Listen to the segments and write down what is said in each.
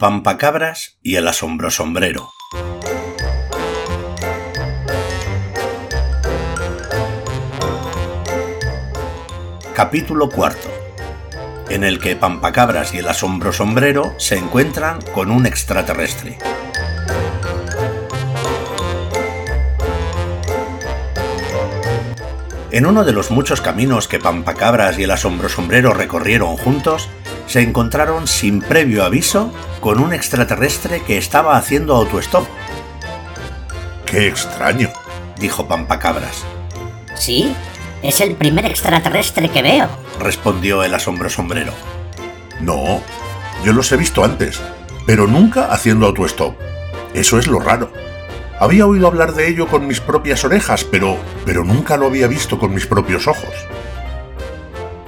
Pampacabras y el asombro sombrero. Capítulo cuarto, en el que Pampacabras y el asombro sombrero se encuentran con un extraterrestre. En uno de los muchos caminos que Pampacabras y el asombro sombrero recorrieron juntos, se encontraron sin previo aviso con un extraterrestre que estaba haciendo autostop. ¡Qué extraño! dijo Pampacabras. Sí, es el primer extraterrestre que veo, respondió el asombro sombrero. No, yo los he visto antes, pero nunca haciendo autostop. Eso es lo raro. Había oído hablar de ello con mis propias orejas, pero, pero nunca lo había visto con mis propios ojos.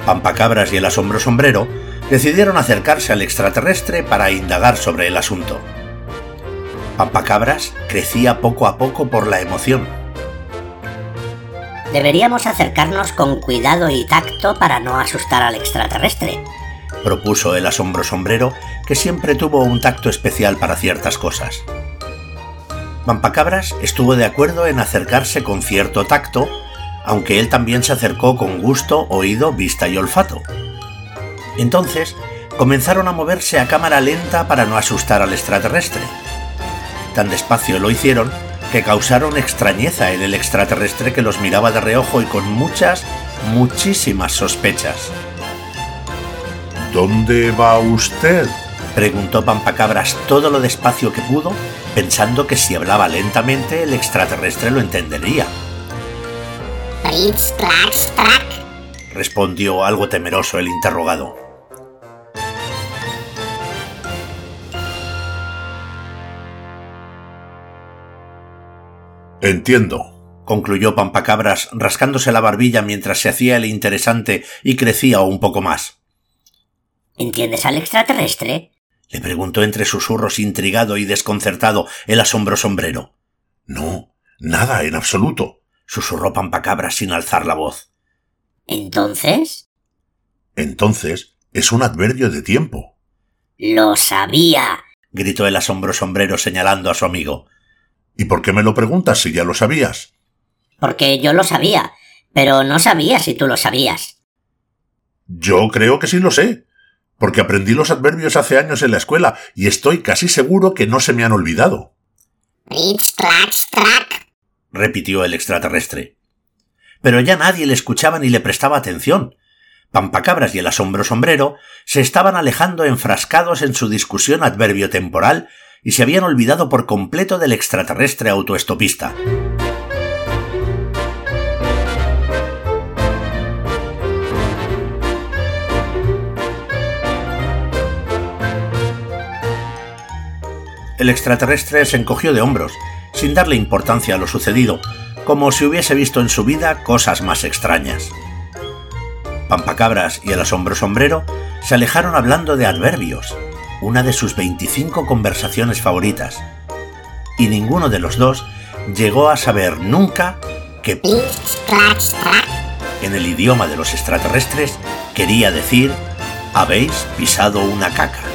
Pampacabras y el asombro sombrero decidieron acercarse al extraterrestre para indagar sobre el asunto. Pampacabras crecía poco a poco por la emoción. Deberíamos acercarnos con cuidado y tacto para no asustar al extraterrestre, propuso el asombro sombrero, que siempre tuvo un tacto especial para ciertas cosas. Pampacabras estuvo de acuerdo en acercarse con cierto tacto, aunque él también se acercó con gusto, oído, vista y olfato. Entonces, comenzaron a moverse a cámara lenta para no asustar al extraterrestre. Tan despacio lo hicieron que causaron extrañeza en el extraterrestre que los miraba de reojo y con muchas, muchísimas sospechas. ¿Dónde va usted? Preguntó Pampacabras todo lo despacio que pudo, pensando que si hablaba lentamente el extraterrestre lo entendería. respondió algo temeroso el interrogado. Entiendo, concluyó Pampacabras rascándose la barbilla mientras se hacía el interesante y crecía un poco más. ¿Entiendes al extraterrestre? Le preguntó entre susurros intrigado y desconcertado el asombro sombrero. No, nada en absoluto, susurró Pampacabras sin alzar la voz. ¿Entonces? Entonces es un adverbio de tiempo. Lo sabía, gritó el asombro sombrero señalando a su amigo. ¿Y por qué me lo preguntas si ya lo sabías? Porque yo lo sabía, pero no sabía si tú lo sabías. Yo creo que sí lo sé, porque aprendí los adverbios hace años en la escuela y estoy casi seguro que no se me han olvidado. repitió el extraterrestre. Pero ya nadie le escuchaba ni le prestaba atención. Pampacabras y el asombro sombrero se estaban alejando enfrascados en su discusión adverbio temporal y se habían olvidado por completo del extraterrestre autoestopista. El extraterrestre se encogió de hombros, sin darle importancia a lo sucedido, como si hubiese visto en su vida cosas más extrañas. Pampacabras y el asombro sombrero se alejaron hablando de adverbios, una de sus 25 conversaciones favoritas, y ninguno de los dos llegó a saber nunca que en el idioma de los extraterrestres quería decir habéis pisado una caca.